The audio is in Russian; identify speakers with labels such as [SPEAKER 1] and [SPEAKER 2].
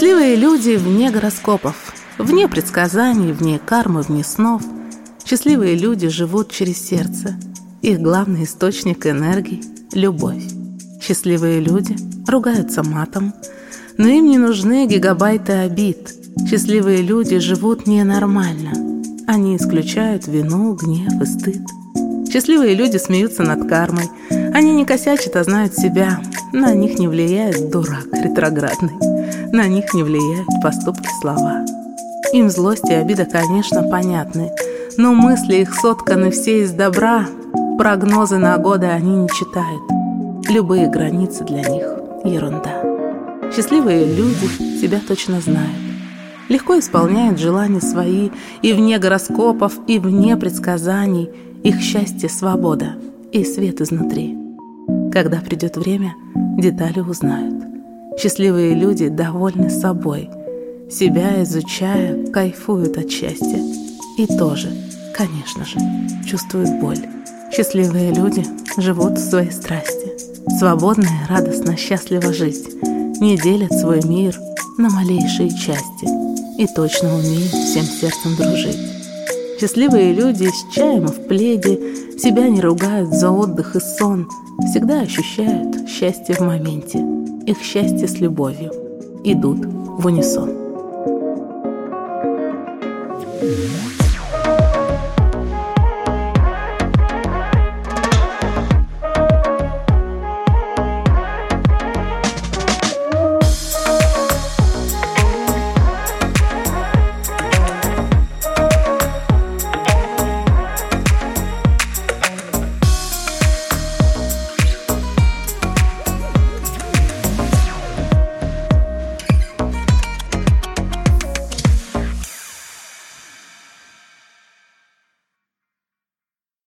[SPEAKER 1] люди вне гороскопов, вне предсказаний, вне кармы, вне снов. Счастливые люди живут через сердце. Их главный источник энергии – любовь. Счастливые люди ругаются матом, но им не нужны гигабайты обид. Счастливые люди живут ненормально. Они исключают вину, гнев и стыд. Счастливые люди смеются над кармой. Они не косячат, а знают себя. На них не влияет дурак ретроградный. На них не влияют поступки слова. Им злость и обида, конечно, понятны. Но мысли их сотканы все из добра. Прогнозы на годы они не читают. Любые границы для них – ерунда. Счастливые люди себя точно знают. Легко исполняют желания свои и вне гороскопов, и вне предсказаний – их счастье – свобода и свет изнутри. Когда придет время, детали узнают. Счастливые люди довольны собой. Себя изучая, кайфуют от счастья. И тоже, конечно же, чувствуют боль. Счастливые люди живут в своей страсти. Свободно и радостно, счастливо жить. Не делят свой мир на малейшие части. И точно умеют всем сердцем дружить. Счастливые люди с чаем в пледе себя не ругают за отдых и сон, всегда ощущают счастье в моменте. Их счастье с любовью идут в унисон.
[SPEAKER 2] Yeah.